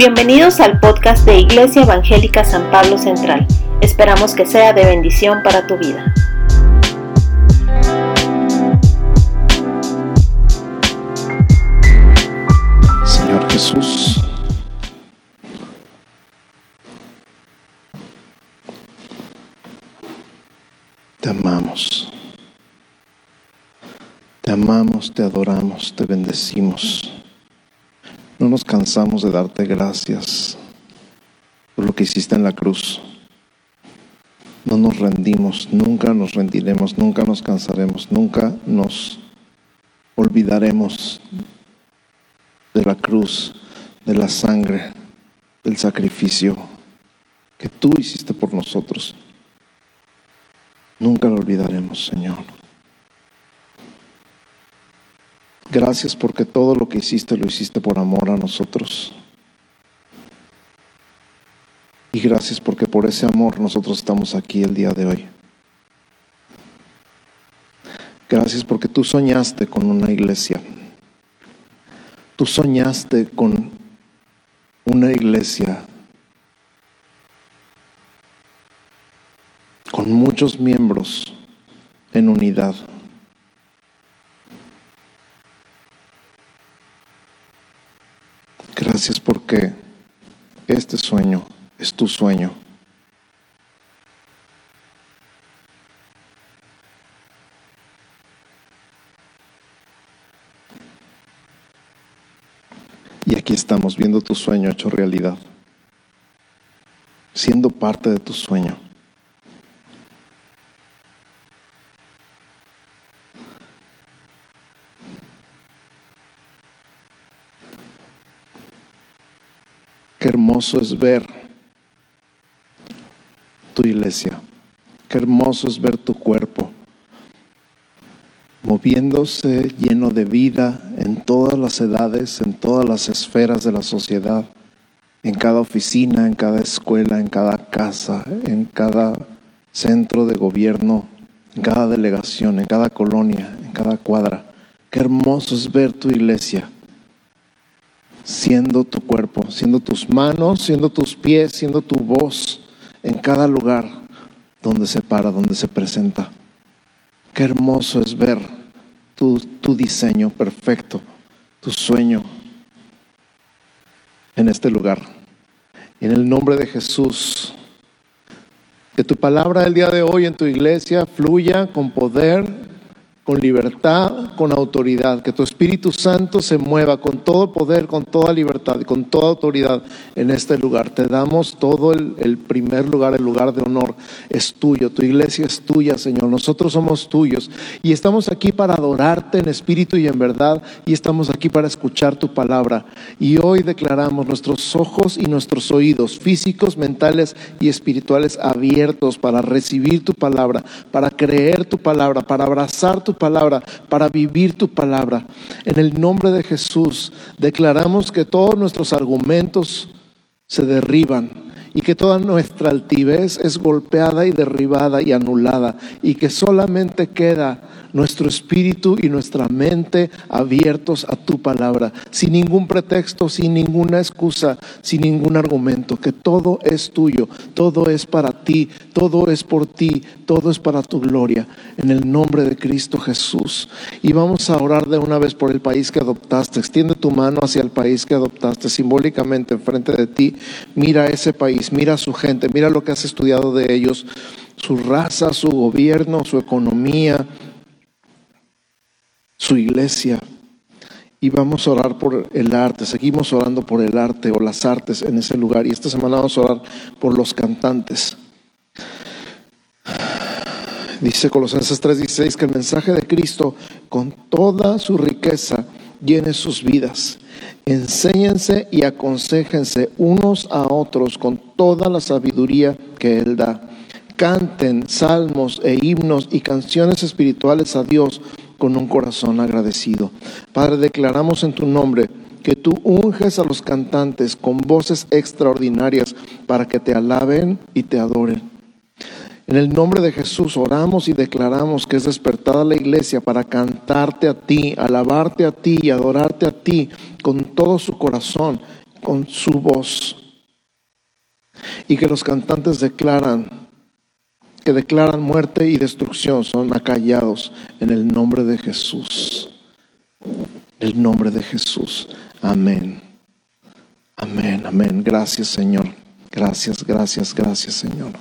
Bienvenidos al podcast de Iglesia Evangélica San Pablo Central. Esperamos que sea de bendición para tu vida. Señor Jesús, te amamos. Te amamos, te adoramos, te bendecimos. No nos cansamos de darte gracias por lo que hiciste en la cruz. No nos rendimos, nunca nos rendiremos, nunca nos cansaremos, nunca nos olvidaremos de la cruz, de la sangre, del sacrificio que tú hiciste por nosotros. Nunca lo olvidaremos, Señor. Gracias porque todo lo que hiciste lo hiciste por amor a nosotros. Y gracias porque por ese amor nosotros estamos aquí el día de hoy. Gracias porque tú soñaste con una iglesia. Tú soñaste con una iglesia con muchos miembros en unidad. Gracias porque este sueño es tu sueño. Y aquí estamos viendo tu sueño hecho realidad, siendo parte de tu sueño. Hermoso es ver tu iglesia. Qué hermoso es ver tu cuerpo moviéndose lleno de vida en todas las edades, en todas las esferas de la sociedad, en cada oficina, en cada escuela, en cada casa, en cada centro de gobierno, en cada delegación, en cada colonia, en cada cuadra. Qué hermoso es ver tu iglesia siendo tu cuerpo, siendo tus manos, siendo tus pies, siendo tu voz en cada lugar donde se para, donde se presenta. Qué hermoso es ver tu, diseño perfecto, tu sueño en este lugar. En el nombre de Jesús, que tu palabra el día de hoy en tu iglesia fluya con poder, con libertad, con autoridad, que tu Espíritu Santo se mueva con todo poder, con toda libertad con toda autoridad en este lugar. Te damos todo el, el, primer lugar, el lugar de honor es tuyo, tu iglesia es tuya, Señor, nosotros somos tuyos y estamos aquí para adorarte en espíritu y en verdad y estamos aquí para escuchar tu palabra. Y hoy declaramos nuestros ojos y nuestros oídos físicos, mentales y espirituales abiertos para recibir tu palabra, para creer tu palabra, para abrazar tu palabra, para vivir tu palabra. En el nombre de Jesús declaramos que todos nuestros argumentos se derriban y que toda nuestra altivez es golpeada y derribada y anulada y que solamente queda nuestro espíritu y nuestra mente abiertos a tu palabra, sin ningún pretexto, sin ninguna excusa, sin ningún argumento, que todo es tuyo, todo es para ti, todo es por ti, todo es para tu gloria, en el nombre de Cristo Jesús. Y vamos a orar de una vez por el país que adoptaste. Extiende tu mano hacia el país que adoptaste, simbólicamente enfrente de ti. Mira ese país, mira a su gente, mira lo que has estudiado de ellos, su raza, su gobierno, su economía, su iglesia. Y vamos a orar por el arte, seguimos orando por el arte o las artes en ese lugar. Y esta semana vamos a orar por los cantantes. Dice Colosenses 3:16 que el mensaje de Cristo con toda su riqueza llene sus vidas. Enséñense y aconsejense unos a otros con toda la sabiduría que Él da. Canten salmos e himnos y canciones espirituales a Dios con un corazón agradecido. Padre, declaramos en tu nombre que tú unges a los cantantes con voces extraordinarias para que te alaben y te adoren. En el nombre de Jesús oramos y declaramos que es despertada la iglesia para cantarte a ti, alabarte a ti y adorarte a ti con todo su corazón con su voz. Y que los cantantes declaran, que declaran muerte y destrucción, son acallados en el nombre de Jesús. El nombre de Jesús. Amén. Amén, amén. Gracias Señor. Gracias, gracias, gracias Señor.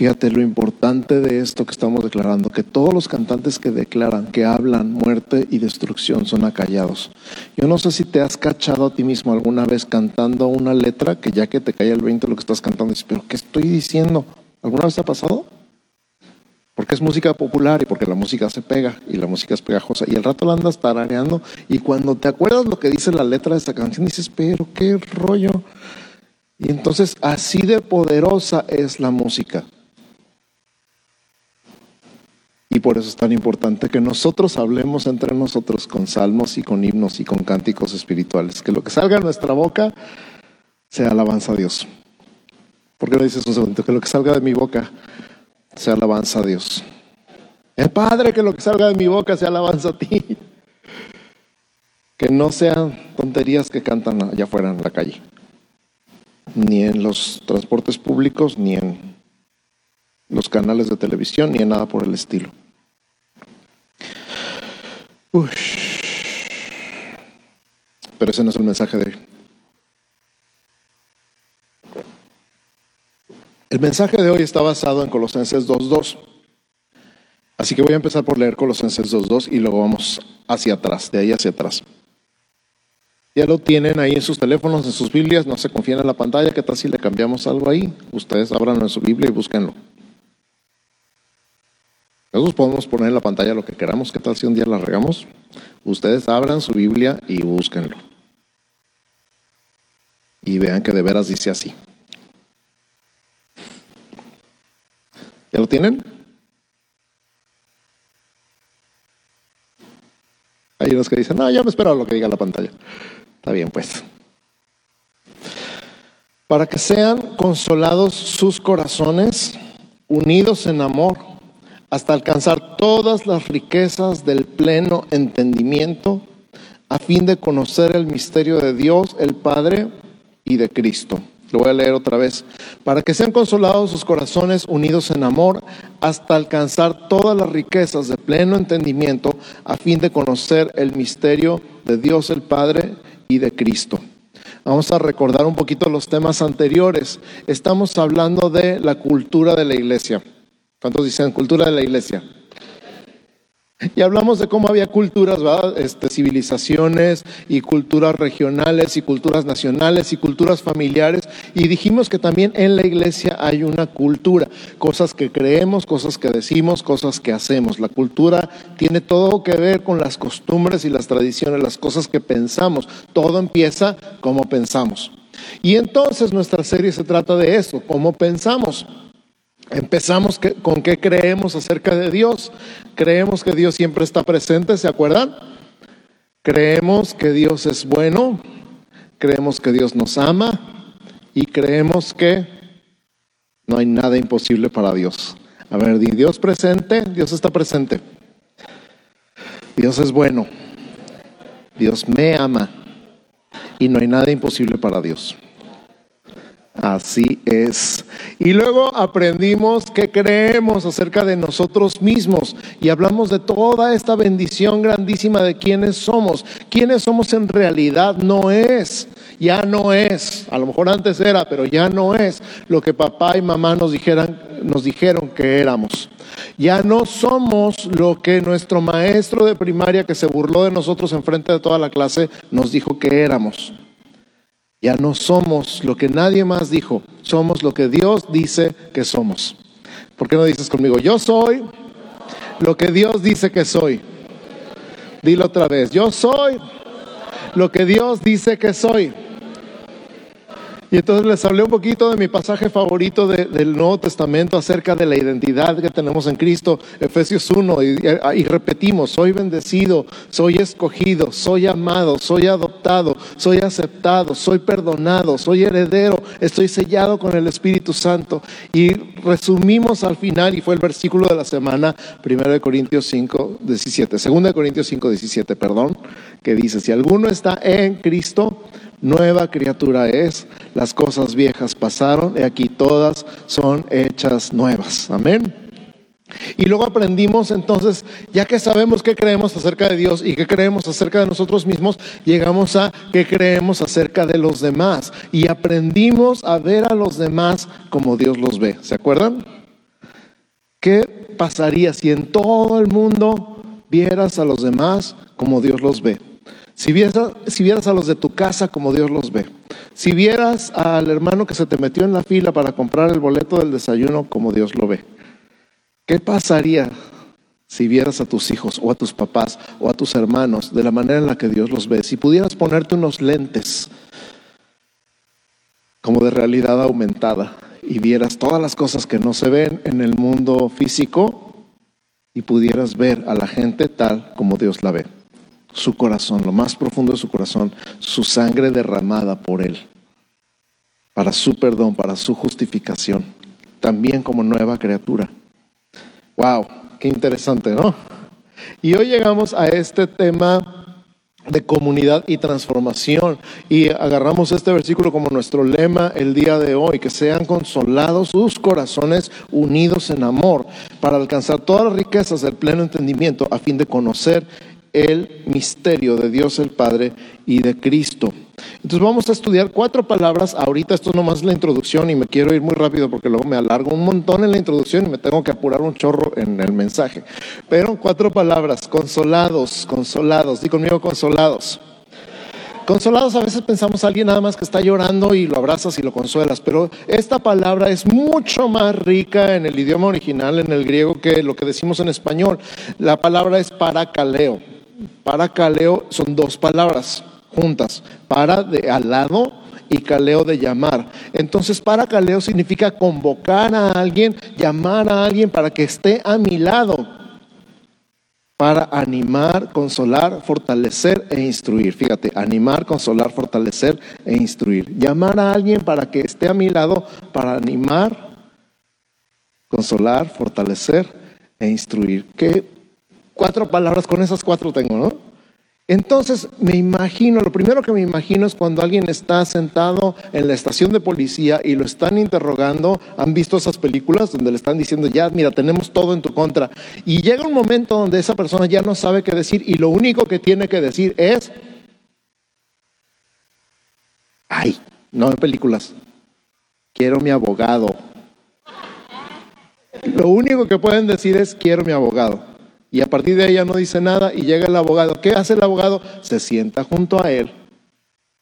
Fíjate lo importante de esto que estamos declarando, que todos los cantantes que declaran, que hablan muerte y destrucción son acallados. Yo no sé si te has cachado a ti mismo alguna vez cantando una letra que ya que te cae el 20 lo que estás cantando, dices, pero ¿qué estoy diciendo? ¿Alguna vez te ha pasado? Porque es música popular y porque la música se pega y la música es pegajosa. Y el rato la andas tarareando y cuando te acuerdas lo que dice la letra de esta canción, dices, pero qué rollo. Y entonces así de poderosa es la música. Y por eso es tan importante que nosotros hablemos entre nosotros con salmos y con himnos y con cánticos espirituales. Que lo que salga de nuestra boca sea alabanza a Dios. ¿Por qué no dices un segundo? Que lo que salga de mi boca sea alabanza a Dios. El Padre, que lo que salga de mi boca sea alabanza a ti. Que no sean tonterías que cantan allá afuera en la calle. Ni en los transportes públicos, ni en los canales de televisión, ni en nada por el estilo. Pero ese no es el mensaje de hoy. El mensaje de hoy está basado en Colosenses 2.2. Así que voy a empezar por leer Colosenses 2.2 y luego vamos hacia atrás, de ahí hacia atrás. Ya lo tienen ahí en sus teléfonos, en sus Biblias, no se confíen en la pantalla, ¿qué tal si le cambiamos algo ahí? Ustedes abran en su Biblia y búsquenlo. Nosotros podemos poner en la pantalla lo que queramos. ¿Qué tal si un día la regamos? Ustedes abran su Biblia y búsquenlo. Y vean que de veras dice así. ¿Ya lo tienen? Hay unos que dicen, no, ya me espero lo que diga la pantalla. Está bien, pues. Para que sean consolados sus corazones, unidos en amor hasta alcanzar todas las riquezas del pleno entendimiento, a fin de conocer el misterio de Dios, el Padre y de Cristo. Lo voy a leer otra vez. Para que sean consolados sus corazones unidos en amor, hasta alcanzar todas las riquezas de pleno entendimiento, a fin de conocer el misterio de Dios el Padre y de Cristo. Vamos a recordar un poquito los temas anteriores. Estamos hablando de la cultura de la iglesia. ¿Cuántos dicen cultura de la iglesia? Y hablamos de cómo había culturas, Este, civilizaciones y culturas regionales y culturas nacionales y culturas familiares. Y dijimos que también en la iglesia hay una cultura, cosas que creemos, cosas que decimos, cosas que hacemos. La cultura tiene todo que ver con las costumbres y las tradiciones, las cosas que pensamos. Todo empieza como pensamos. Y entonces nuestra serie se trata de eso, cómo pensamos. Empezamos con qué creemos acerca de Dios. Creemos que Dios siempre está presente, ¿se acuerdan? Creemos que Dios es bueno, creemos que Dios nos ama y creemos que no hay nada imposible para Dios. A ver, Dios presente, Dios está presente. Dios es bueno, Dios me ama y no hay nada imposible para Dios. Así es. Y luego aprendimos que creemos acerca de nosotros mismos y hablamos de toda esta bendición grandísima de quiénes somos. Quiénes somos en realidad no es, ya no es. A lo mejor antes era, pero ya no es lo que papá y mamá nos dijeran, nos dijeron que éramos. Ya no somos lo que nuestro maestro de primaria que se burló de nosotros en frente de toda la clase nos dijo que éramos. Ya no somos lo que nadie más dijo, somos lo que Dios dice que somos. ¿Por qué no dices conmigo, yo soy lo que Dios dice que soy? Dilo otra vez, yo soy lo que Dios dice que soy. Y entonces les hablé un poquito de mi pasaje favorito del Nuevo Testamento acerca de la identidad que tenemos en Cristo, Efesios 1, y, y, repetimos, soy bendecido, soy escogido, soy amado, soy adoptado, soy aceptado, soy perdonado, soy heredero, estoy sellado con el Espíritu Santo. Y resumimos al final, y fue el versículo de la semana, 1 Corintios 5, 17, 2 Corintios 5, 17, perdón, que dice, si alguno está en Cristo, nueva criatura es, las cosas viejas pasaron y aquí todas son hechas nuevas. Amén. Y luego aprendimos entonces, ya que sabemos qué creemos acerca de Dios y qué creemos acerca de nosotros mismos, llegamos a qué creemos acerca de los demás. Y aprendimos a ver a los demás como Dios los ve. ¿Se acuerdan? ¿Qué pasaría si en todo el mundo vieras a los demás como Dios los ve? Si vieras, a los de tu casa como Dios los ve. Si vieras al hermano que se te metió en la fila para comprar el boleto del desayuno como Dios lo ve. ¿Qué pasaría si vieras a tus hijos o a tus papás o a tus hermanos de la manera en la que Dios los ve? Si pudieras ponerte unos lentes como de realidad aumentada y vieras todas las cosas que no se ven en el mundo físico y pudieras ver a la gente tal como Dios la ve su corazón, lo más profundo de su corazón, su sangre derramada por Él, para su perdón, para su justificación, también como nueva criatura. ¡Wow! Qué interesante, ¿no? Y hoy llegamos a este tema de comunidad y transformación. Y agarramos este versículo como nuestro lema el día de hoy, que sean consolados sus corazones unidos en amor, para alcanzar todas las riquezas del pleno entendimiento, a fin de conocer el misterio de Dios el Padre y de Cristo. Entonces vamos a estudiar cuatro palabras. Ahorita esto es nomás la introducción y me quiero ir muy rápido porque luego me alargo un montón en la introducción y me tengo que apurar un chorro en el mensaje. Pero cuatro palabras, consolados, consolados. Di conmigo consolados. Consolados a veces pensamos a alguien nada más que está llorando y lo abrazas y lo consuelas, pero esta palabra es mucho más rica en el idioma original, en el griego, que lo que decimos en español. La palabra es paracaleo. Para caleo son dos palabras juntas. Para de al lado y caleo de llamar. Entonces, para caleo significa convocar a alguien, llamar a alguien para que esté a mi lado, para animar, consolar, fortalecer e instruir. Fíjate, animar, consolar, fortalecer e instruir. Llamar a alguien para que esté a mi lado, para animar, consolar, fortalecer e instruir. ¿Qué cuatro palabras, con esas cuatro tengo, ¿no? Entonces me imagino, lo primero que me imagino es cuando alguien está sentado en la estación de policía y lo están interrogando, han visto esas películas donde le están diciendo, ya, mira, tenemos todo en tu contra. Y llega un momento donde esa persona ya no sabe qué decir y lo único que tiene que decir es, ay, no en películas, quiero mi abogado. Lo único que pueden decir es, quiero mi abogado. Y a partir de ella no dice nada y llega el abogado. ¿Qué hace el abogado? Se sienta junto a él,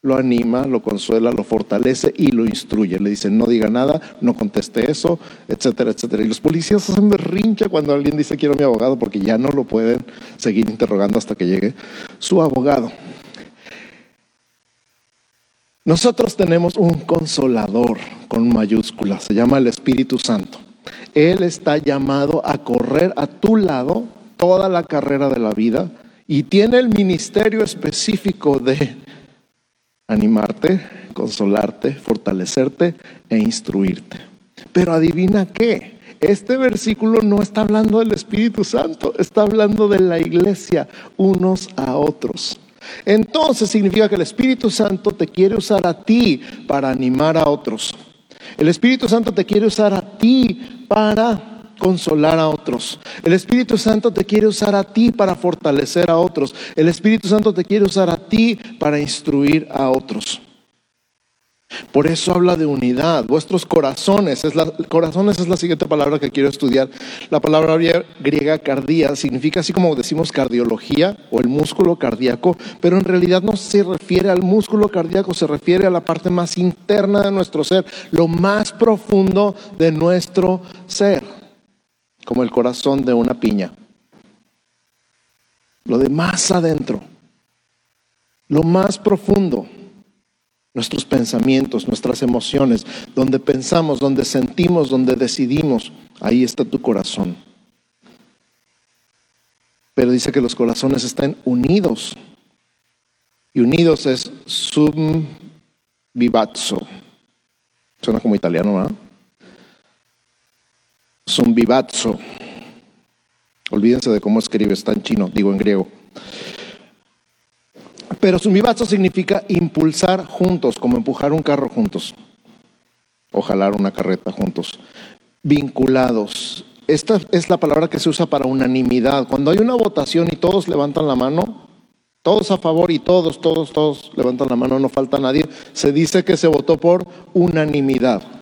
lo anima, lo consuela, lo fortalece y lo instruye. Le dice, no diga nada, no conteste eso, etcétera, etcétera. Y los policías hacen berrincha cuando alguien dice quiero mi abogado porque ya no lo pueden seguir interrogando hasta que llegue su abogado. Nosotros tenemos un consolador con mayúsculas, se llama el Espíritu Santo. Él está llamado a correr a tu lado toda la carrera de la vida y tiene el ministerio específico de animarte, consolarte, fortalecerte e instruirte. Pero adivina qué, este versículo no está hablando del Espíritu Santo, está hablando de la iglesia unos a otros. Entonces significa que el Espíritu Santo te quiere usar a ti para animar a otros. El Espíritu Santo te quiere usar a ti para consolar a otros. El Espíritu Santo te quiere usar a ti para fortalecer a otros. El Espíritu Santo te quiere usar a ti para instruir a otros. Por eso habla de unidad. Vuestros corazones, es la, corazones es la siguiente palabra que quiero estudiar. La palabra griega cardía significa así como decimos cardiología o el músculo cardíaco, pero en realidad no se refiere al músculo cardíaco, se refiere a la parte más interna de nuestro ser, lo más profundo de nuestro ser como el corazón de una piña. Lo de más adentro, lo más profundo, nuestros pensamientos, nuestras emociones, donde pensamos, donde sentimos, donde decidimos, ahí está tu corazón. Pero dice que los corazones están unidos. Y unidos es sum vivazzo. Suena como italiano, ¿verdad? Zumbibazzo. Olvídense de cómo escribe, está en chino, digo en griego. Pero sumibazo significa impulsar juntos, como empujar un carro juntos o jalar una carreta juntos. Vinculados. Esta es la palabra que se usa para unanimidad. Cuando hay una votación y todos levantan la mano, todos a favor y todos, todos, todos levantan la mano, no falta nadie, se dice que se votó por unanimidad.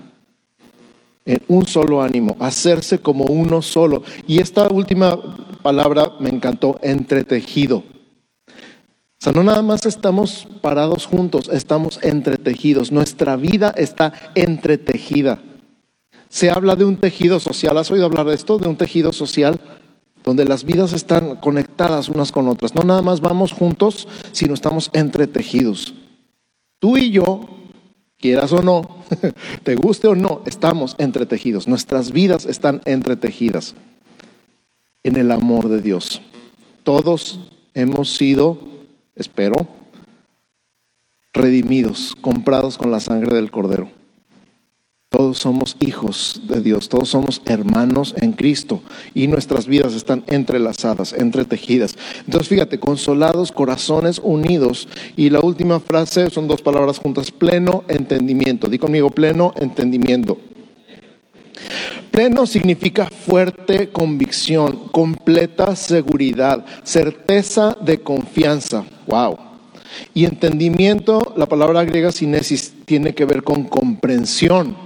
En un solo ánimo, hacerse como uno solo. Y esta última palabra me encantó, entretejido. O sea, no nada más estamos parados juntos, estamos entretejidos. Nuestra vida está entretejida. Se habla de un tejido social. ¿Has oído hablar de esto? De un tejido social donde las vidas están conectadas unas con otras. No nada más vamos juntos, sino estamos entretejidos. Tú y yo, quieras o no, te guste o no, estamos entretejidos. Nuestras vidas están entretejidas en el amor de Dios. Todos hemos sido espero, redimidos, comprados con la sangre del Cordero. Todos somos hijos de Dios, todos somos hermanos en Cristo y nuestras vidas están entrelazadas, entretejidas. Entonces fíjate, consolados, corazones unidos. Y la última frase son dos palabras juntas, pleno entendimiento. Di conmigo, pleno entendimiento. Pleno significa fuerte convicción, completa seguridad, certeza de confianza. Wow. Y entendimiento, la palabra griega sinesis tiene que ver con comprensión.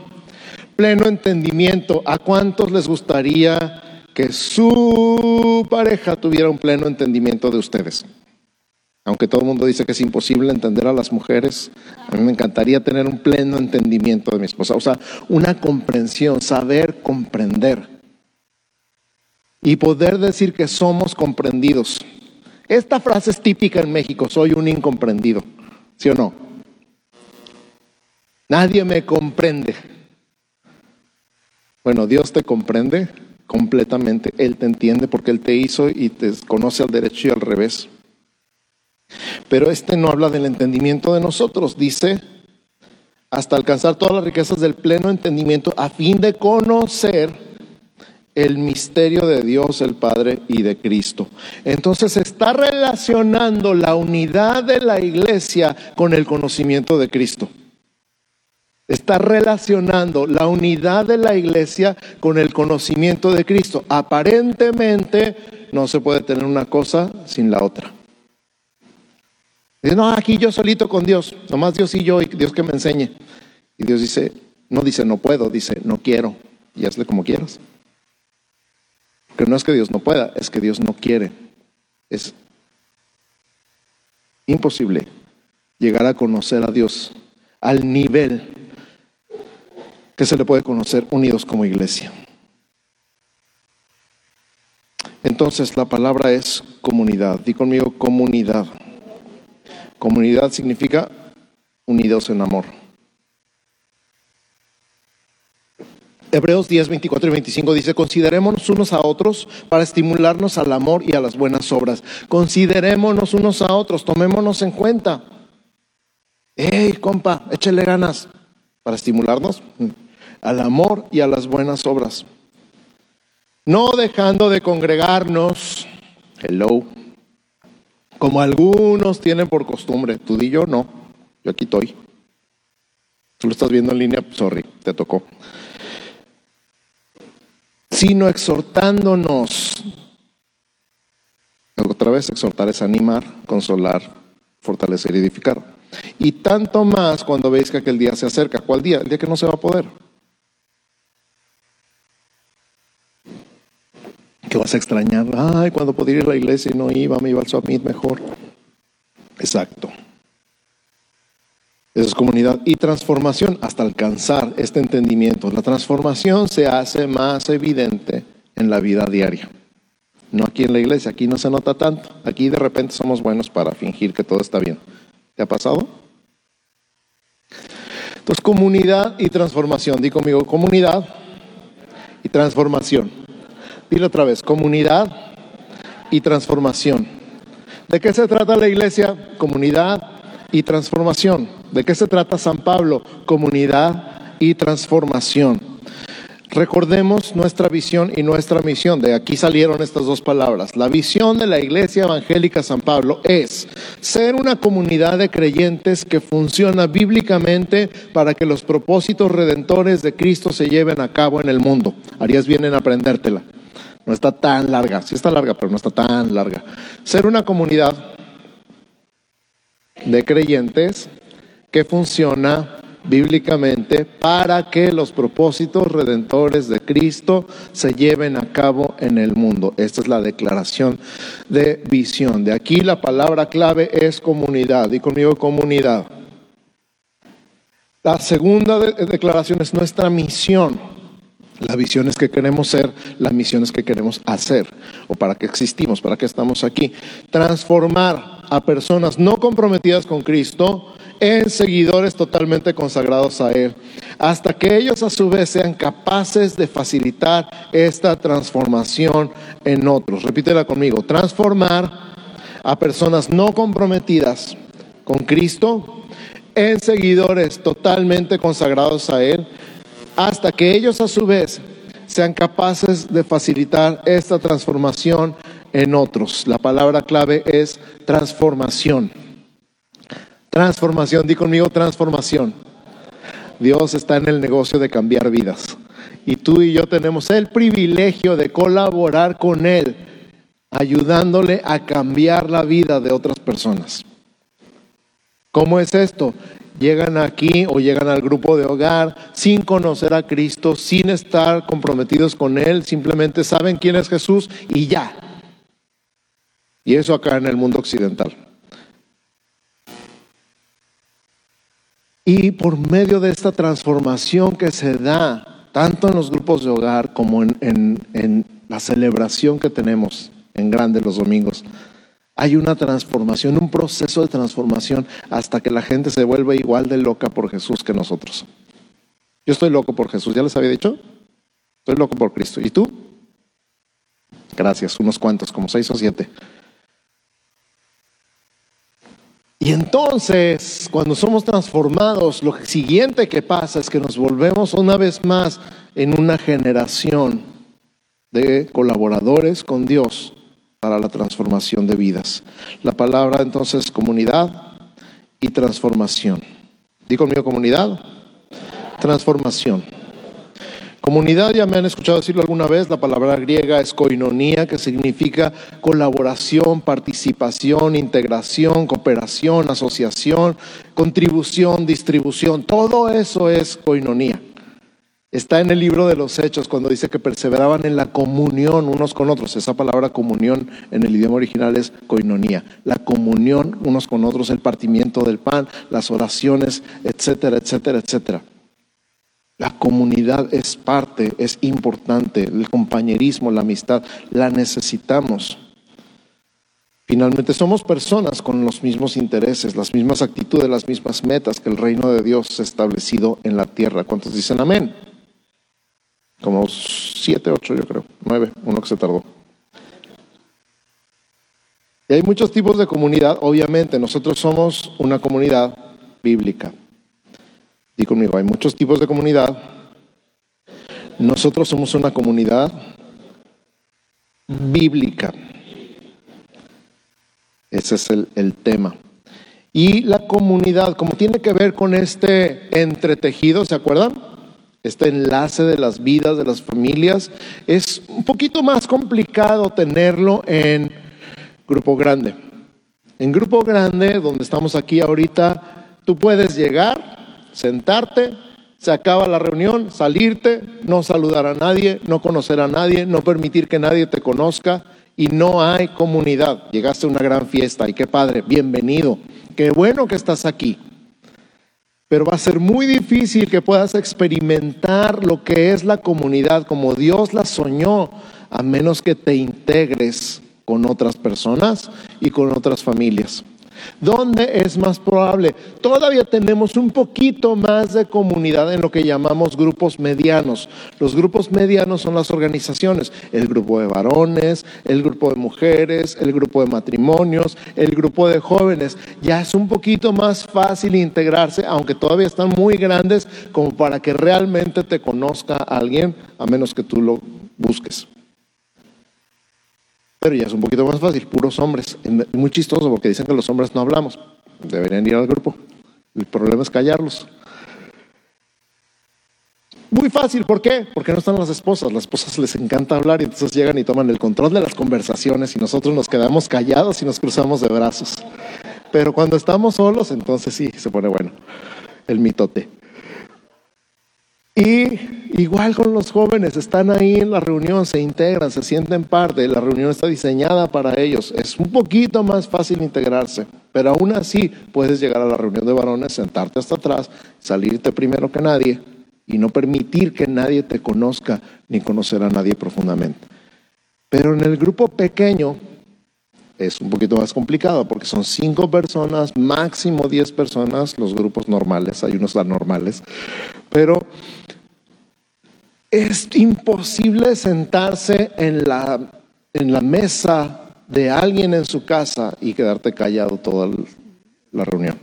Pleno entendimiento. ¿A cuántos les gustaría que su pareja tuviera un pleno entendimiento de ustedes? Aunque todo el mundo dice que es imposible entender a las mujeres, a mí me encantaría tener un pleno entendimiento de mi esposa. O sea, una comprensión, saber comprender. Y poder decir que somos comprendidos. Esta frase es típica en México, soy un incomprendido. ¿Sí o no? Nadie me comprende. Bueno, Dios te comprende completamente. Él te entiende porque Él te hizo y te conoce al derecho y al revés. Pero este no habla del entendimiento de nosotros, dice, hasta alcanzar todas las riquezas del pleno entendimiento a fin de conocer el misterio de Dios el Padre y de Cristo. Entonces está relacionando la unidad de la iglesia con el conocimiento de Cristo. Está relacionando la unidad de la iglesia con el conocimiento de Cristo. Aparentemente no se puede tener una cosa sin la otra. Dice, no, aquí yo solito con Dios, nomás Dios y yo y Dios que me enseñe. Y Dios dice, no dice no puedo, dice no quiero y hazle como quieras. Pero no es que Dios no pueda, es que Dios no quiere. Es imposible llegar a conocer a Dios al nivel que se le puede conocer unidos como iglesia. Entonces la palabra es comunidad. Di conmigo comunidad. Comunidad significa unidos en amor. Hebreos 10, 24 y 25 dice, considerémonos unos a otros para estimularnos al amor y a las buenas obras. Considerémonos unos a otros, tomémonos en cuenta. Hey, compa, échale ganas para estimularnos al amor y a las buenas obras. No dejando de congregarnos, hello, como algunos tienen por costumbre. Tú di yo no, yo aquí estoy. Tú lo estás viendo en línea, sorry, te tocó. Sino exhortándonos. Otra vez, exhortar es animar, consolar, fortalecer y edificar. Y tanto más cuando veis que aquel día se acerca. ¿Cuál día? El día que no se va a poder. Que vas a extrañar. Ay, cuando podía ir a la iglesia y no iba, me iba al summit mejor. Exacto. Esa es comunidad y transformación hasta alcanzar este entendimiento. La transformación se hace más evidente en la vida diaria. No aquí en la iglesia, aquí no se nota tanto. Aquí de repente somos buenos para fingir que todo está bien. ¿Te ha pasado? Entonces, comunidad y transformación. Di conmigo, comunidad y transformación. Dile otra vez, comunidad y transformación. ¿De qué se trata la iglesia? Comunidad y transformación. ¿De qué se trata San Pablo? Comunidad y transformación. Recordemos nuestra visión y nuestra misión. De aquí salieron estas dos palabras. La visión de la Iglesia Evangélica San Pablo es ser una comunidad de creyentes que funciona bíblicamente para que los propósitos redentores de Cristo se lleven a cabo en el mundo. Harías bien en aprendértela. No está tan larga. Sí está larga, pero no está tan larga. Ser una comunidad de creyentes que funciona bíblicamente para que los propósitos redentores de Cristo se lleven a cabo en el mundo. Esta es la declaración de visión. De aquí la palabra clave es comunidad. Y conmigo comunidad. La segunda declaración es nuestra misión. La visión es que queremos ser, la misión es que queremos hacer, o para qué existimos, para qué estamos aquí. Transformar a personas no comprometidas con Cristo en seguidores totalmente consagrados a Él, hasta que ellos a su vez sean capaces de facilitar esta transformación en otros. Repítela conmigo, transformar a personas no comprometidas con Cristo en seguidores totalmente consagrados a Él, hasta que ellos a su vez sean capaces de facilitar esta transformación en otros. La palabra clave es transformación. Transformación, di conmigo transformación. Dios está en el negocio de cambiar vidas. Y tú y yo tenemos el privilegio de colaborar con Él, ayudándole a cambiar la vida de otras personas. ¿Cómo es esto? Llegan aquí o llegan al grupo de hogar sin conocer a Cristo, sin estar comprometidos con Él, simplemente saben quién es Jesús y ya. Y eso acá en el mundo occidental. Y por medio de esta transformación que se da, tanto en los grupos de hogar como en, la celebración que tenemos en grande los domingos, hay una transformación, un proceso de transformación hasta que la gente se vuelve igual de loca por Jesús que nosotros. Yo estoy loco por Jesús, ¿ya les había dicho? Estoy loco por Cristo. ¿Y tú? Gracias, unos cuantos, como seis o siete. Y entonces, cuando somos transformados, lo siguiente que pasa es que nos volvemos una vez más en una generación de colaboradores con Dios para la transformación de vidas. La palabra entonces comunidad y transformación. Digo conmigo comunidad, transformación. Comunidad, ya me han escuchado decirlo alguna vez, la palabra griega es koinonía, que significa colaboración, participación, integración, cooperación, asociación, contribución, distribución. Todo eso es koinonía. Está en el libro de los Hechos cuando dice que perseveraban en la comunión unos con otros. Esa palabra comunión en el idioma original es koinonía. La comunión unos con otros, el partimiento del pan, las oraciones, etcétera, etcétera, etcétera. La comunidad es parte, es importante, el compañerismo, la amistad, la necesitamos. Finalmente somos personas con los mismos intereses, las mismas actitudes, las mismas metas que el reino de Dios establecido en la tierra. ¿Cuántos dicen amén? Como siete, ocho yo creo, nueve, uno que se tardó. Y hay muchos tipos de comunidad, obviamente nosotros somos una comunidad bíblica. Y conmigo, hay muchos tipos de comunidad. Nosotros somos una comunidad bíblica. Ese es el, el, tema. Y la comunidad, como tiene que ver con este entretejido, ¿se acuerdan? Este enlace de las vidas, de las familias, es un poquito más complicado tenerlo en grupo grande. En grupo grande, donde estamos aquí ahorita, tú puedes llegar sentarte, se acaba la reunión, salirte, no saludar a nadie, no conocer a nadie, no permitir que nadie te conozca y no hay comunidad. Llegaste a una gran fiesta y qué padre, bienvenido, qué bueno que estás aquí. Pero va a ser muy difícil que puedas experimentar lo que es la comunidad como Dios la soñó, a menos que te integres con otras personas y con otras familias. ¿Dónde es más probable? Todavía tenemos un poquito más de comunidad en lo que llamamos grupos medianos. Los grupos medianos son las organizaciones, el grupo de varones, el grupo de mujeres, el grupo de matrimonios, el grupo de jóvenes. Ya es un poquito más fácil integrarse, aunque todavía están muy grandes como para que realmente te conozca alguien, a menos que tú lo busques. Pero ya es un poquito más fácil, puros hombres. Muy chistoso porque dicen que los hombres no hablamos. Deberían ir al grupo. El problema es callarlos. Muy fácil, ¿por qué? Porque no están las esposas. Las esposas les encanta hablar y entonces llegan y toman el control de las conversaciones y nosotros nos quedamos callados y nos cruzamos de brazos. Pero cuando estamos solos, entonces sí, se pone bueno el mitote. Y igual con los jóvenes, están ahí en la reunión, se integran, se sienten parte, la reunión está diseñada para ellos. Es un poquito más fácil integrarse, pero aún así puedes llegar a la reunión de varones, sentarte hasta atrás, salirte primero que nadie y no permitir que nadie te conozca ni conocer a nadie profundamente. Pero en el grupo pequeño es un poquito más complicado porque son cinco personas, máximo diez personas, los grupos normales, hay unos anormales, pero es imposible sentarse en la, en la mesa de alguien en su casa y quedarte callado toda la reunión.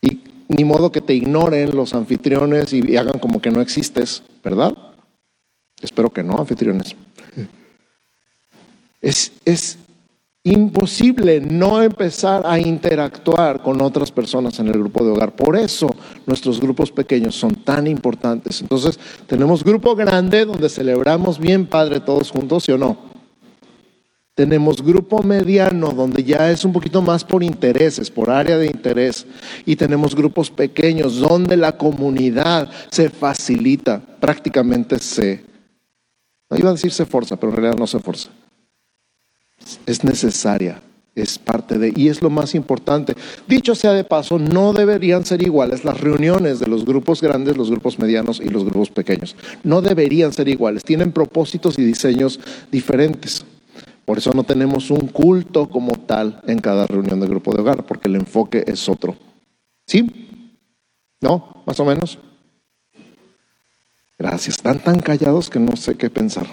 Y ni modo que te ignoren los anfitriones y hagan como que no existes, ¿verdad? Espero que no, anfitriones. Es, es imposible no empezar a interactuar con otras personas en el grupo de hogar. Por eso nuestros grupos pequeños son tan importantes. Entonces, tenemos grupo grande donde celebramos bien Padre todos juntos, ¿sí o no? Tenemos grupo mediano donde ya es un poquito más por intereses, por área de interés. Y tenemos grupos pequeños donde la comunidad se facilita, prácticamente se, iba a decir se forza, pero en realidad no se forza es necesaria, es parte de, y es lo más importante. Dicho sea de paso, no deberían ser iguales las reuniones de los grupos grandes, los grupos medianos y los grupos pequeños. No deberían ser iguales, tienen propósitos y diseños diferentes. Por eso no tenemos un culto como tal en cada reunión de grupo de hogar, porque el enfoque es otro. ¿Sí? ¿No? Más o menos. Gracias. Están tan callados que no sé qué pensar.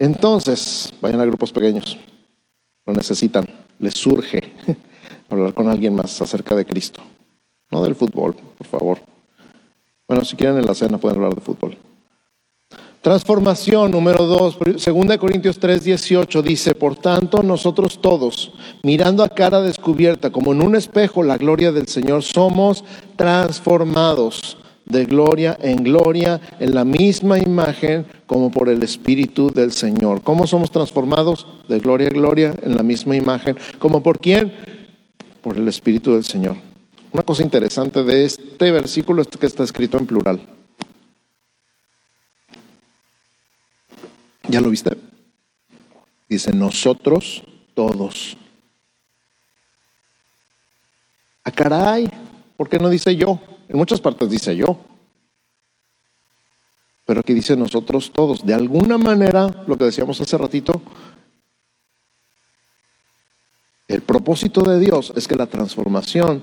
Entonces, vayan a grupos pequeños. Lo necesitan. Les surge hablar con alguien más acerca de Cristo. No del fútbol, por favor. Bueno, si quieren en la cena pueden hablar de fútbol. Transformación número dos, 2 Corintios 3, 18 dice, por tanto nosotros todos, mirando a cara descubierta como en un espejo la gloria del Señor, somos transformados de gloria en gloria, en la misma imagen como por el Espíritu del Señor. ¿Cómo somos transformados? De gloria en gloria, en la misma imagen. ¿Como por quién? Por el Espíritu del Señor. Una cosa interesante de este versículo es que está escrito en plural. ¿Ya lo viste? Dice nosotros todos. A ah, caray, ¿por qué no dice yo? En muchas partes dice yo. Pero aquí dice nosotros todos. De alguna manera, lo que decíamos hace ratito, el propósito de Dios es que la transformación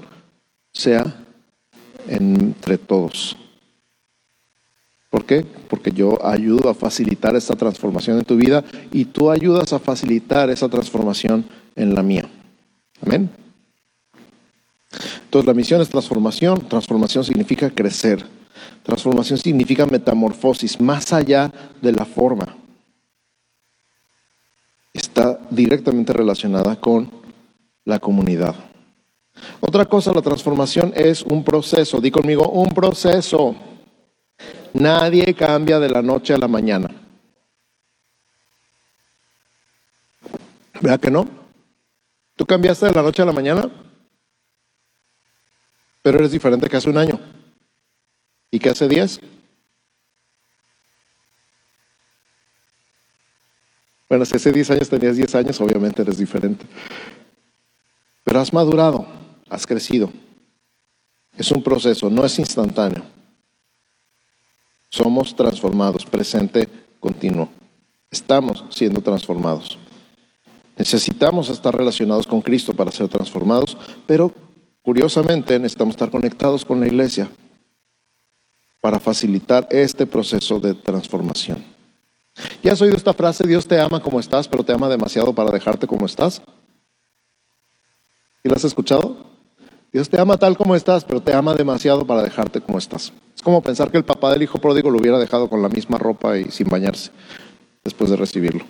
sea entre todos. ¿Por qué? Porque yo ayudo a facilitar esta transformación en tu vida y tú ayudas a facilitar esa transformación en la mía. Amén. Entonces la misión es transformación. Transformación significa crecer. Transformación significa metamorfosis, más allá de la forma. Está directamente relacionada con la comunidad. Otra cosa, la transformación es un proceso. Di conmigo, un proceso. Nadie cambia de la noche a la mañana. ¿Verdad que no? ¿Tú cambiaste de la noche a la mañana? Pero eres diferente que hace un año. ¿Y que hace diez? Bueno, si hace diez años tenías diez años, obviamente eres diferente. Pero has madurado, has crecido. Es un proceso, no es instantáneo. Somos transformados, presente continuo. Estamos siendo transformados. Necesitamos estar relacionados con Cristo para ser transformados, pero curiosamente necesitamos estar conectados con la iglesia para facilitar este proceso de transformación. ¿Ya has oído esta frase, Dios te ama como estás, pero te ama demasiado para dejarte como estás? ¿Y la has escuchado? Dios te ama tal como estás, pero te ama demasiado para dejarte como estás. Es como pensar que el papá del hijo pródigo lo hubiera dejado con la misma ropa y sin bañarse después de recibirlo.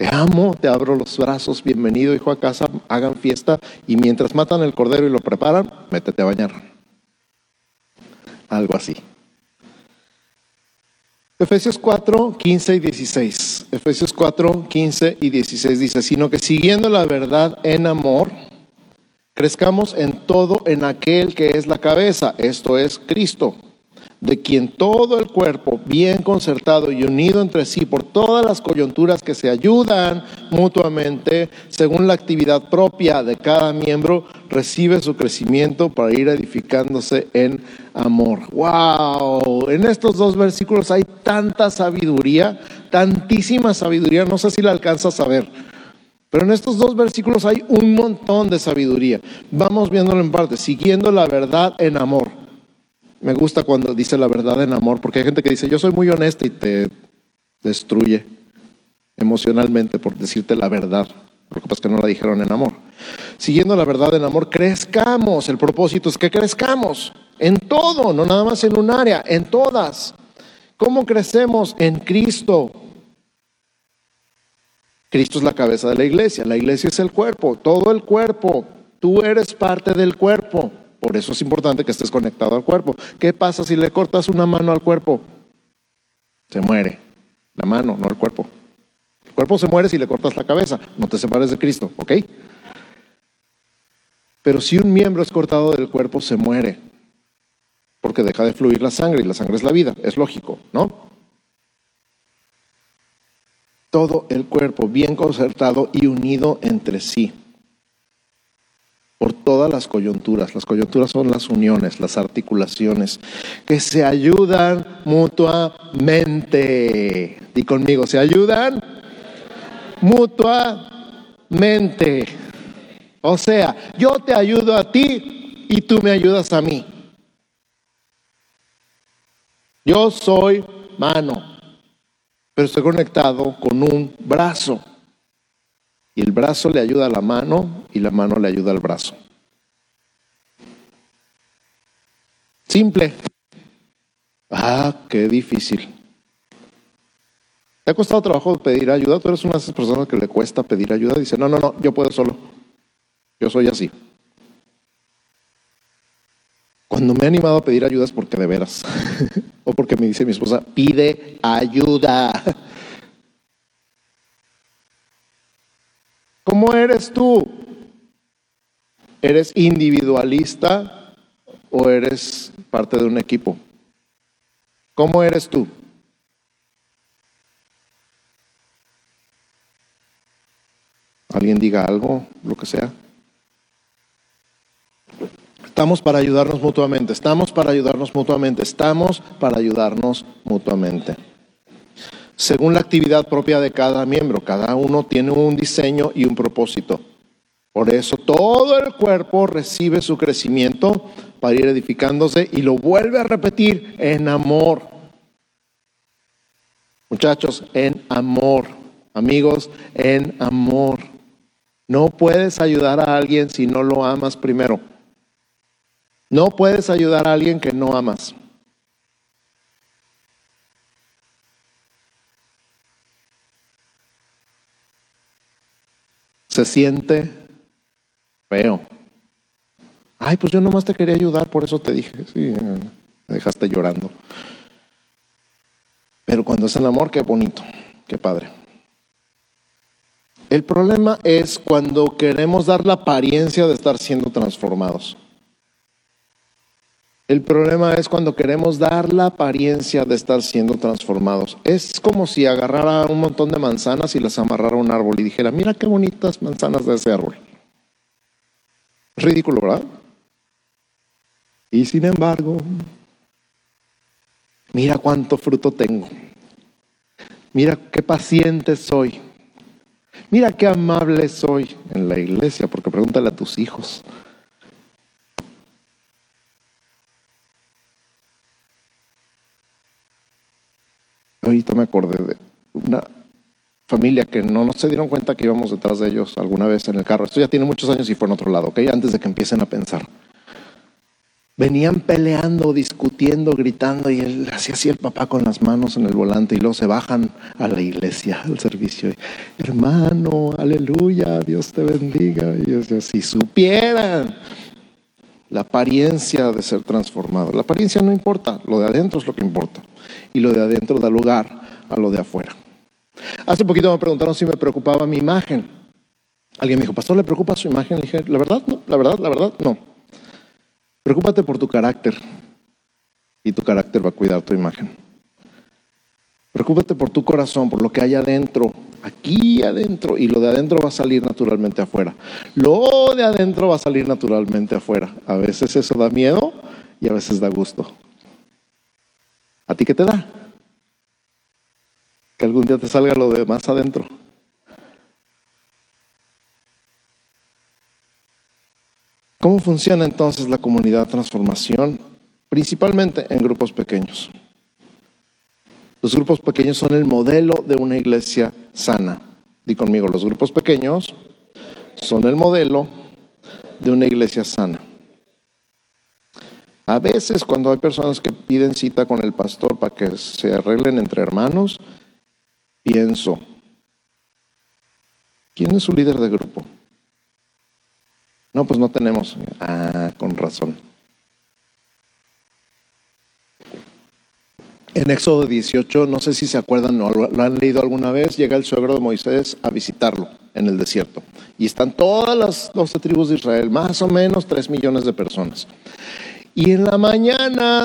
Te amo, te abro los brazos, bienvenido hijo a casa, hagan fiesta y mientras matan el cordero y lo preparan, métete a bañar. Algo así. Efesios 4, 15 y 16. Efesios 4, 15 y 16 dice, sino que siguiendo la verdad en amor, crezcamos en todo en aquel que es la cabeza, esto es Cristo de quien todo el cuerpo, bien concertado y unido entre sí por todas las coyunturas que se ayudan mutuamente, según la actividad propia de cada miembro, recibe su crecimiento para ir edificándose en amor. ¡Wow! En estos dos versículos hay tanta sabiduría, tantísima sabiduría, no sé si la alcanzas a ver. Pero en estos dos versículos hay un montón de sabiduría. Vamos viéndolo en parte, siguiendo la verdad en amor. Me gusta cuando dice la verdad en amor, porque hay gente que dice, yo soy muy honesta y te destruye emocionalmente por decirte la verdad. Lo que pasa es que no la dijeron en amor. Siguiendo la verdad en amor, crezcamos. El propósito es que crezcamos en todo, no nada más en un área, en todas. ¿Cómo crecemos en Cristo? Cristo es la cabeza de la iglesia, la iglesia es el cuerpo, todo el cuerpo. Tú eres parte del cuerpo. Por eso es importante que estés conectado al cuerpo. ¿Qué pasa si le cortas una mano al cuerpo? Se muere. La mano, no el cuerpo. El cuerpo se muere si le cortas la cabeza. No te separes de Cristo, ¿ok? Pero si un miembro es cortado del cuerpo, se muere. Porque deja de fluir la sangre y la sangre es la vida. Es lógico, ¿no? Todo el cuerpo bien concertado y unido entre sí por todas las coyunturas. Las coyunturas son las uniones, las articulaciones, que se ayudan mutuamente. Di conmigo, se ayudan mutuamente. O sea, yo te ayudo a ti y tú me ayudas a mí. Yo soy mano, pero estoy conectado con un brazo. Y el brazo le ayuda a la mano y la mano le ayuda al brazo. Simple. Ah, qué difícil. ¿Te ha costado trabajo pedir ayuda? Tú eres una de esas personas que le cuesta pedir ayuda. Dice, no, no, no, yo puedo solo. Yo soy así. Cuando me he animado a pedir ayuda es porque de veras. o porque me dice mi esposa, pide ayuda. ¿Cómo eres tú? ¿Eres individualista o eres parte de un equipo? ¿Cómo eres tú? ¿Alguien diga algo, lo que sea? Estamos para ayudarnos mutuamente, estamos para ayudarnos mutuamente, estamos para ayudarnos mutuamente según la actividad propia de cada miembro. Cada uno tiene un diseño y un propósito. Por eso todo el cuerpo recibe su crecimiento para ir edificándose y lo vuelve a repetir en amor. Muchachos, en amor. Amigos, en amor. No puedes ayudar a alguien si no lo amas primero. No puedes ayudar a alguien que no amas. Se siente feo. Ay, pues yo nomás te quería ayudar, por eso te dije, sí, me dejaste llorando. Pero cuando es el amor, qué bonito, qué padre. El problema es cuando queremos dar la apariencia de estar siendo transformados. El problema es cuando queremos dar la apariencia de estar siendo transformados. Es como si agarrara un montón de manzanas y las amarrara a un árbol y dijera, mira qué bonitas manzanas de ese árbol. Ridículo, ¿verdad? Y sin embargo, mira cuánto fruto tengo. Mira qué paciente soy. Mira qué amable soy en la iglesia, porque pregúntale a tus hijos. Ahorita me acordé de una familia que no, nos se dieron cuenta que íbamos detrás de ellos alguna vez en el carro. Esto ya tiene muchos años y fue en otro lado, ¿ok? Antes de que empiecen a pensar. Venían peleando, discutiendo, gritando y él hacía así el papá con las manos en el volante y luego se bajan a la iglesia, al servicio. Hermano, aleluya, Dios te bendiga. Y yo si supieran la apariencia de ser transformado. La apariencia no importa, lo de adentro es lo que importa. Y lo de adentro da lugar a lo de afuera. Hace poquito me preguntaron si me preocupaba mi imagen. Alguien me dijo, pastor, ¿le preocupa su imagen? Le dije, la verdad, no, la verdad, la verdad, no. Preocúpate por tu carácter y tu carácter va a cuidar tu imagen. Preocúpate por tu corazón, por lo que hay adentro, aquí adentro, y lo de adentro va a salir naturalmente afuera. Lo de adentro va a salir naturalmente afuera. A veces eso da miedo y a veces da gusto. ¿A ti qué te da? que algún día te salga lo de más adentro. ¿Cómo funciona entonces la comunidad transformación? Principalmente en grupos pequeños. Los grupos pequeños son el modelo de una iglesia sana. Di conmigo, los grupos pequeños son el modelo de una iglesia sana. A veces cuando hay personas que piden cita con el pastor para que se arreglen entre hermanos, pienso, ¿quién es su líder de grupo? No, pues no tenemos. Ah, con razón. En Éxodo 18, no sé si se acuerdan o lo han leído alguna vez, llega el suegro de Moisés a visitarlo en el desierto. Y están todas las 12 tribus de Israel, más o menos 3 millones de personas. Y en la mañana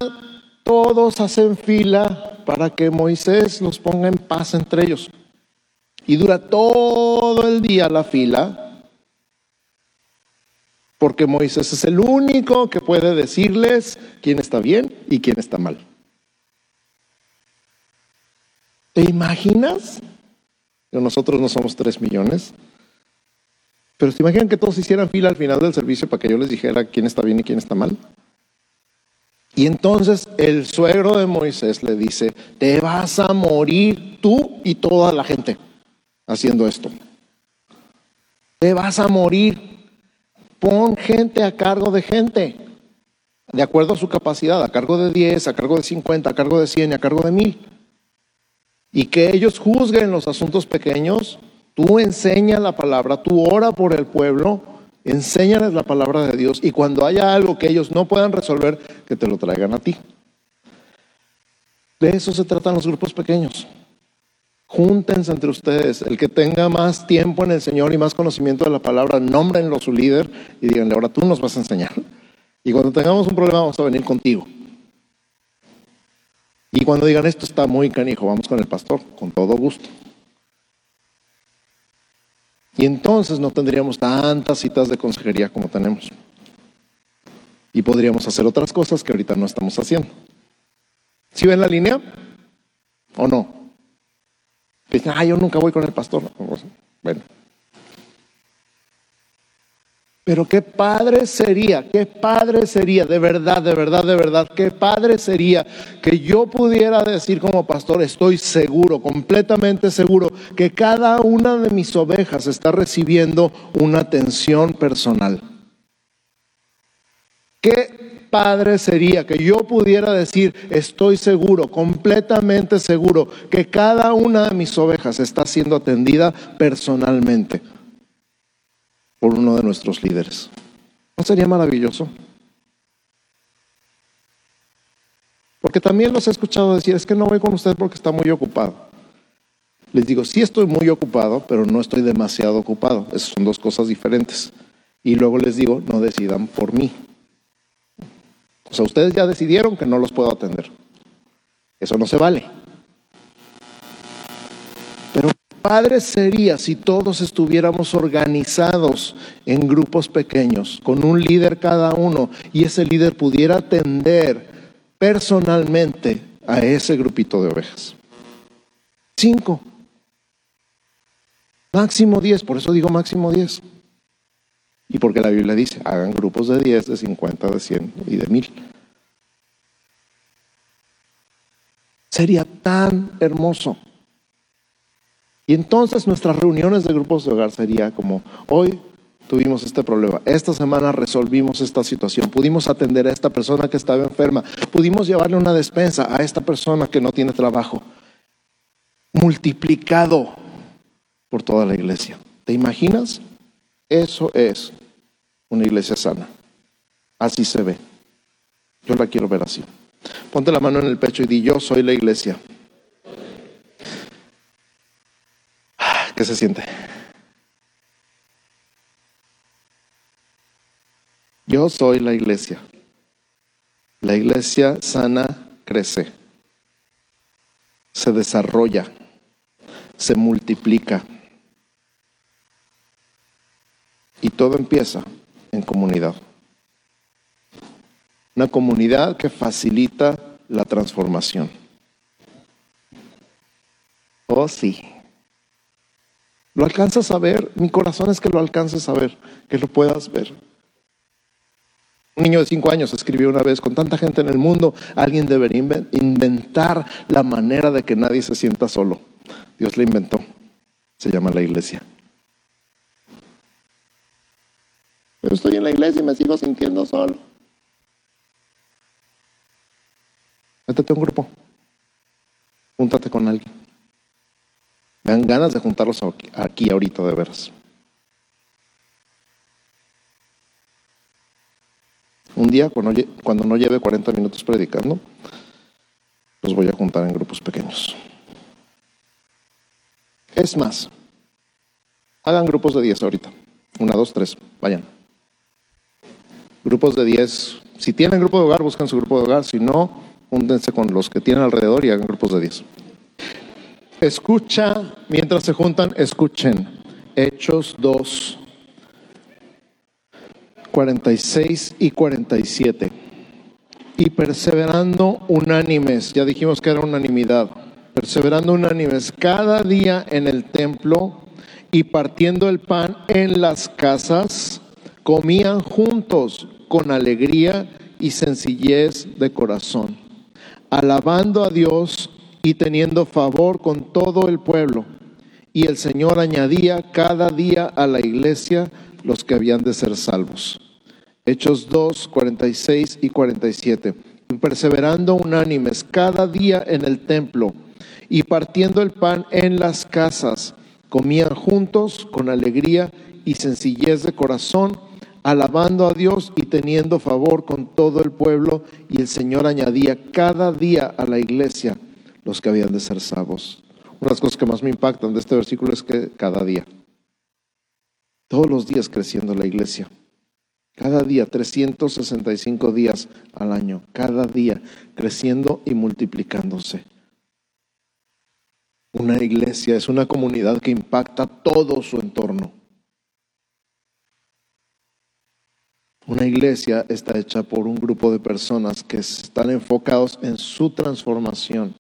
todos hacen fila para que Moisés los ponga en paz entre ellos. Y dura todo el día la fila, porque Moisés es el único que puede decirles quién está bien y quién está mal. ¿Te imaginas? Nosotros no somos tres millones. Pero ¿te imaginan que todos hicieran fila al final del servicio para que yo les dijera quién está bien y quién está mal? Y entonces el suegro de Moisés le dice, te vas a morir tú y toda la gente haciendo esto. Te vas a morir. Pon gente a cargo de gente, de acuerdo a su capacidad, a cargo de 10, a cargo de 50, a cargo de 100 y a cargo de 1000. Y que ellos juzguen los asuntos pequeños. Tú enseña la palabra, tú ora por el pueblo Enséñales la palabra de Dios y cuando haya algo que ellos no puedan resolver, que te lo traigan a ti. De eso se tratan los grupos pequeños. Júntense entre ustedes. El que tenga más tiempo en el Señor y más conocimiento de la palabra, nómbrenlo su líder y díganle, ahora tú nos vas a enseñar. Y cuando tengamos un problema, vamos a venir contigo. Y cuando digan, esto está muy canijo, vamos con el pastor, con todo gusto. Y entonces no tendríamos tantas citas de consejería como tenemos. Y podríamos hacer otras cosas que ahorita no estamos haciendo. ¿Sí ven la línea? ¿O no? Dicen, ah, yo nunca voy con el pastor. Bueno, pero qué padre sería, qué padre sería, de verdad, de verdad, de verdad, qué padre sería que yo pudiera decir como pastor, estoy seguro, completamente seguro, que cada una de mis ovejas está recibiendo una atención personal. Qué padre sería que yo pudiera decir, estoy seguro, completamente seguro, que cada una de mis ovejas está siendo atendida personalmente por uno de nuestros líderes. ¿No sería maravilloso? Porque también los he escuchado decir, es que no voy con usted porque está muy ocupado. Les digo, sí estoy muy ocupado, pero no estoy demasiado ocupado. Esas son dos cosas diferentes. Y luego les digo, no decidan por mí. O sea, ustedes ya decidieron que no los puedo atender. Eso no se vale. Pero padre sería si todos estuviéramos organizados en grupos pequeños, con un líder cada uno, y ese líder pudiera atender personalmente a ese grupito de ovejas. Cinco. Máximo 10, por eso digo máximo 10. Y porque la Biblia dice, hagan grupos de 10, de 50, de 100 y de 1000. Sería tan hermoso. Y entonces nuestras reuniones de grupos de hogar sería como, hoy tuvimos este problema, esta semana resolvimos esta situación, pudimos atender a esta persona que estaba enferma, pudimos llevarle una despensa a esta persona que no tiene trabajo, multiplicado por toda la iglesia. ¿Te imaginas? Eso es una iglesia sana. Así se ve. Yo la quiero ver así. Ponte la mano en el pecho y di, yo soy la iglesia. ¿Qué se siente? Yo soy la iglesia. La iglesia sana crece, se desarrolla, se multiplica. Y todo empieza en comunidad. Una comunidad que facilita la transformación. Oh, sí. ¿Lo alcanzas a ver? Mi corazón es que lo alcances a ver, que lo puedas ver. Un niño de cinco años escribió una vez, con tanta gente en el mundo, alguien debería inventar la manera de que nadie se sienta solo. Dios la inventó. Se llama la iglesia. Pero estoy en la iglesia y me sigo sintiendo solo. Métete un grupo. Júntate con alguien. Me dan ganas de juntarlos aquí, ahorita, de veras. Un día, cuando, cuando no lleve 40 minutos predicando, los voy a juntar en grupos pequeños. Es más, hagan grupos de 10 ahorita. Una, dos, tres, vayan grupos de 10. Si tienen grupo de hogar, buscan su grupo de hogar. Si no, júntense con los que tienen alrededor y hagan grupos de 10. Escucha, mientras se juntan, escuchen. Hechos 2, 46 y 47. Y perseverando unánimes, ya dijimos que era unanimidad, perseverando unánimes cada día en el templo y partiendo el pan en las casas, comían juntos con alegría y sencillez de corazón, alabando a Dios y teniendo favor con todo el pueblo. Y el Señor añadía cada día a la iglesia los que habían de ser salvos. Hechos 2, 46 y 47. Perseverando unánimes cada día en el templo y partiendo el pan en las casas, comían juntos con alegría y sencillez de corazón alabando a Dios y teniendo favor con todo el pueblo, y el Señor añadía cada día a la iglesia los que habían de ser salvos. Una de las cosas que más me impactan de este versículo es que cada día, todos los días creciendo la iglesia, cada día, 365 días al año, cada día creciendo y multiplicándose. Una iglesia es una comunidad que impacta todo su entorno. Una iglesia está hecha por un grupo de personas que están enfocados en su transformación.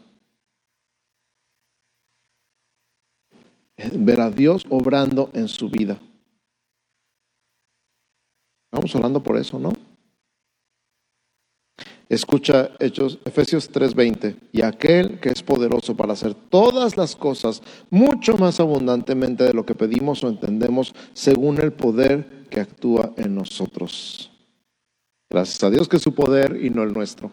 Ver a Dios obrando en su vida. Estamos hablando por eso, ¿no? Escucha Hechos, Efesios 3:20, y aquel que es poderoso para hacer todas las cosas mucho más abundantemente de lo que pedimos o entendemos, según el poder que actúa en nosotros. Gracias a Dios que es su poder y no el nuestro.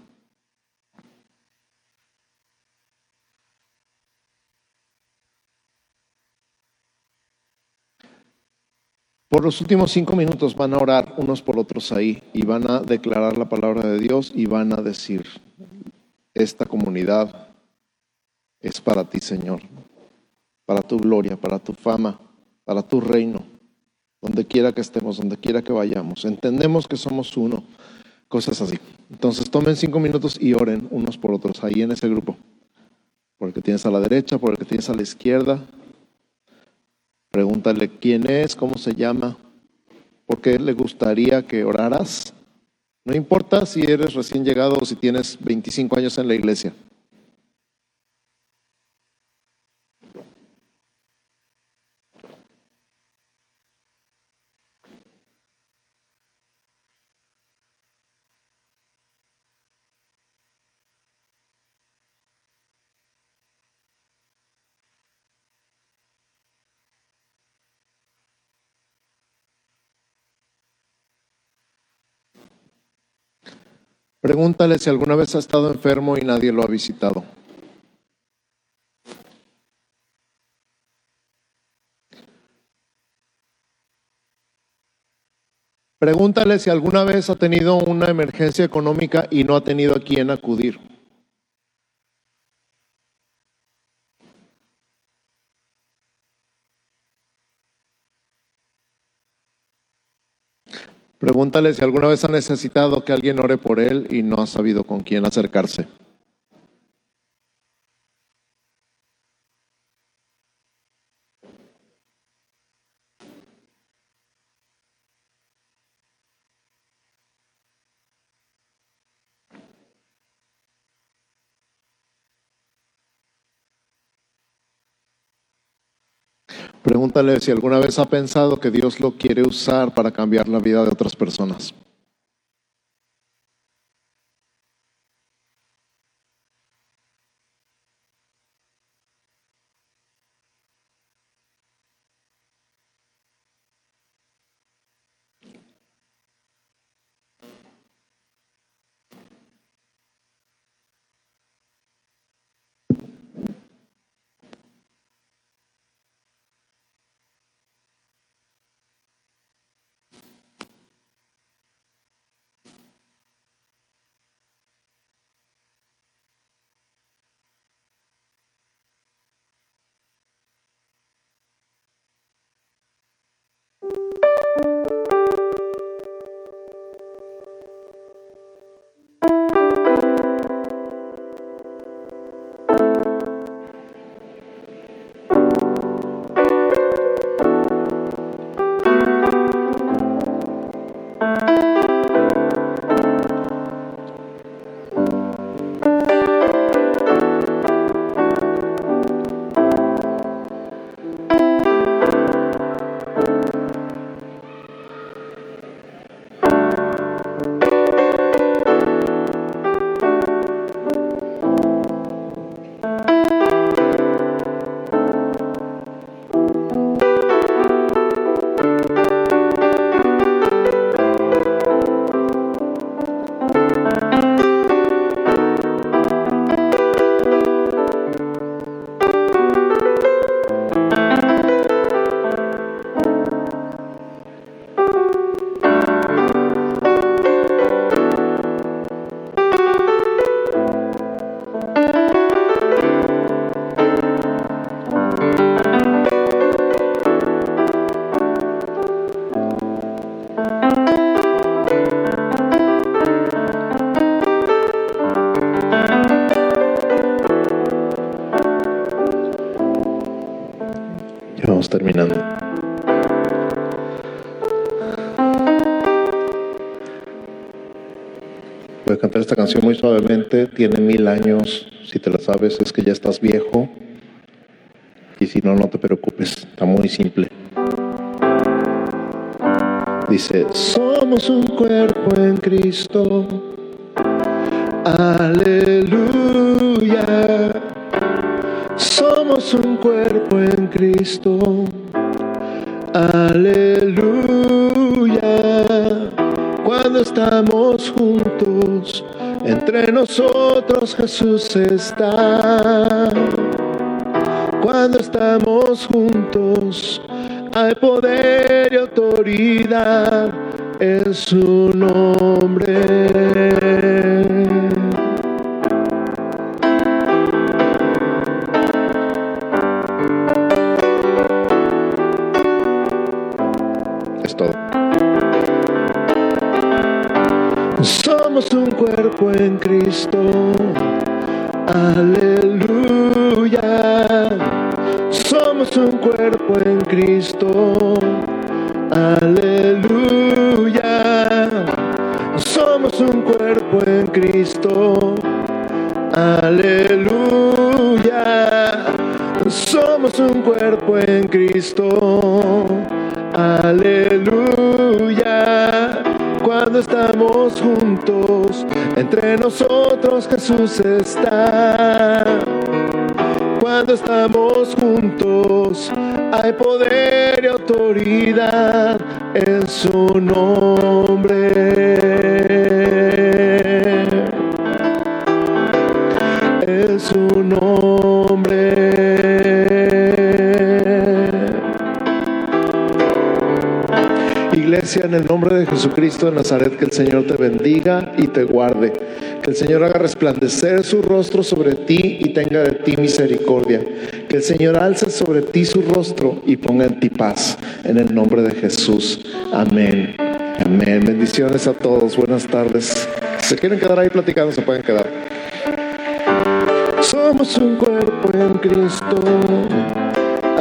Por los últimos cinco minutos van a orar unos por otros ahí y van a declarar la palabra de Dios y van a decir, esta comunidad es para ti, Señor, para tu gloria, para tu fama, para tu reino, donde quiera que estemos, donde quiera que vayamos. Entendemos que somos uno, cosas así. Entonces tomen cinco minutos y oren unos por otros ahí en ese grupo, por el que tienes a la derecha, por el que tienes a la izquierda, Pregúntale quién es, cómo se llama, por qué le gustaría que oraras. No importa si eres recién llegado o si tienes 25 años en la iglesia. Pregúntale si alguna vez ha estado enfermo y nadie lo ha visitado. Pregúntale si alguna vez ha tenido una emergencia económica y no ha tenido a quién acudir. Pregúntale si alguna vez ha necesitado que alguien ore por él y no ha sabido con quién acercarse. Si alguna vez ha pensado que Dios lo quiere usar para cambiar la vida de otras personas. Tiene mil años, si te la sabes es que ya estás viejo y si no, no te preocupes, está muy simple. Dice, somos un cuerpo en Cristo, aleluya somos un cuerpo en Cristo. Nosotros Jesús está. Cuando estamos juntos, hay poder y autoridad en su nombre. Aleluya. Somos un cuerpo en Cristo. Aleluya. Somos un cuerpo en Cristo. Aleluya. Somos un cuerpo en Cristo. Aleluya cuando estamos juntos, entre nosotros Jesús está. Cuando estamos juntos hay poder y autoridad en su nombre. En su nombre. Iglesia, en el nombre de Jesucristo de Nazaret, que el Señor te bendiga y te guarde que el Señor haga resplandecer su rostro sobre ti y tenga de ti misericordia. Que el Señor alce sobre ti su rostro y ponga en ti paz. En el nombre de Jesús. Amén. Amén. Bendiciones a todos. Buenas tardes. Si se quieren quedar ahí platicando, se pueden quedar. Somos un cuerpo en Cristo.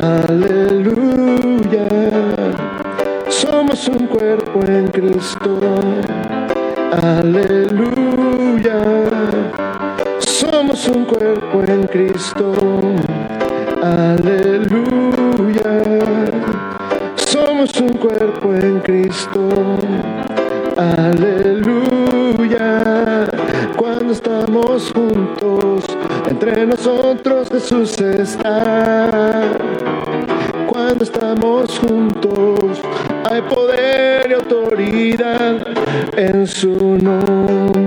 Aleluya. Somos un cuerpo en Cristo. Aleluya. Somos un cuerpo en Cristo. Aleluya. Somos un cuerpo en Cristo. Aleluya. Cuando estamos juntos, entre nosotros Jesús está. Cuando estamos juntos, hay poder y autoridad en su nombre.